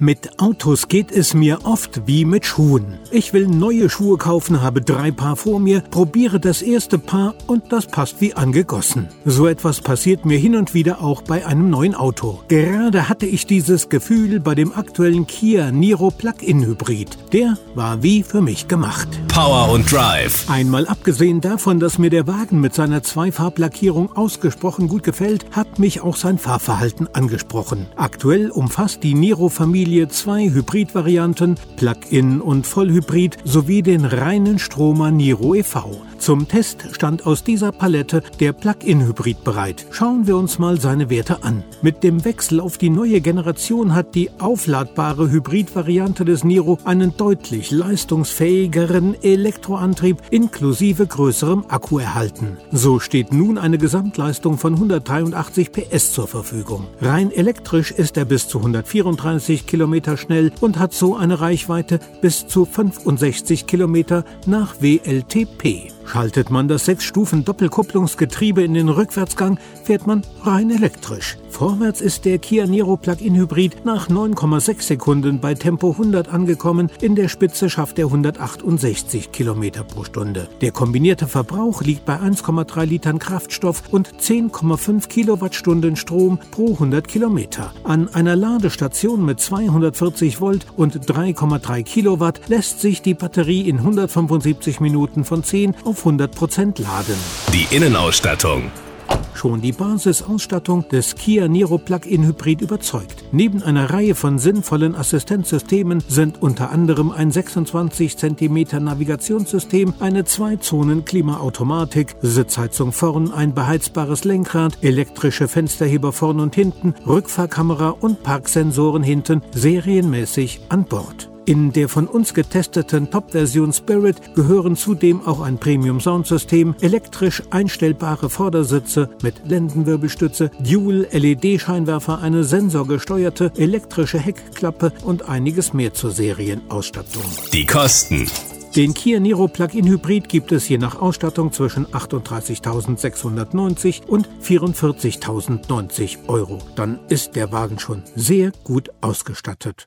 Mit Autos geht es mir oft wie mit Schuhen. Ich will neue Schuhe kaufen, habe drei Paar vor mir, probiere das erste Paar und das passt wie angegossen. So etwas passiert mir hin und wieder auch bei einem neuen Auto. Gerade hatte ich dieses Gefühl bei dem aktuellen Kia Niro Plug-in Hybrid. Der war wie für mich gemacht. Power und Drive. Einmal abgesehen davon, dass mir der Wagen mit seiner Zweifarblackierung ausgesprochen gut gefällt, hat mich auch sein Fahrverhalten angesprochen. Aktuell umfasst die Niro-Familie Familie zwei Hybridvarianten, Plug-in und Vollhybrid sowie den reinen Stromer Niro e.V. Zum Test stand aus dieser Palette der Plug-in-Hybrid bereit. Schauen wir uns mal seine Werte an. Mit dem Wechsel auf die neue Generation hat die aufladbare Hybrid-Variante des Niro einen deutlich leistungsfähigeren Elektroantrieb inklusive größerem Akku erhalten. So steht nun eine Gesamtleistung von 183 PS zur Verfügung. Rein elektrisch ist er bis zu 134 Kilometer schnell und hat so eine Reichweite bis zu 65 Kilometer nach WLTP. Schaltet man das 6-Stufen-Doppelkupplungsgetriebe in den Rückwärtsgang, fährt man rein elektrisch. Vorwärts ist der Kia Niro Plug-in Hybrid nach 9,6 Sekunden bei Tempo 100 angekommen. In der Spitze schafft er 168 Kilometer pro Stunde. Der kombinierte Verbrauch liegt bei 1,3 Litern Kraftstoff und 10,5 Kilowattstunden Strom pro 100 Kilometer. An einer Ladestation mit 240 Volt und 3,3 Kilowatt lässt sich die Batterie in 175 Minuten von 10 auf 100 Prozent laden. Die Innenausstattung. Schon die Basisausstattung des Kia Niro Plug-in Hybrid überzeugt. Neben einer Reihe von sinnvollen Assistenzsystemen sind unter anderem ein 26 cm Navigationssystem, eine Zwei-Zonen-Klimaautomatik, Sitzheizung vorn, ein beheizbares Lenkrad, elektrische Fensterheber vorn und hinten, Rückfahrkamera und Parksensoren hinten serienmäßig an Bord. In der von uns getesteten Top-Version Spirit gehören zudem auch ein Premium-Soundsystem, elektrisch einstellbare Vordersitze mit Lendenwirbelstütze, Dual-LED-Scheinwerfer, eine sensorgesteuerte elektrische Heckklappe und einiges mehr zur Serienausstattung. Die Kosten. Den Kia Niro Plug-in Hybrid gibt es je nach Ausstattung zwischen 38.690 und 44.090 Euro. Dann ist der Wagen schon sehr gut ausgestattet.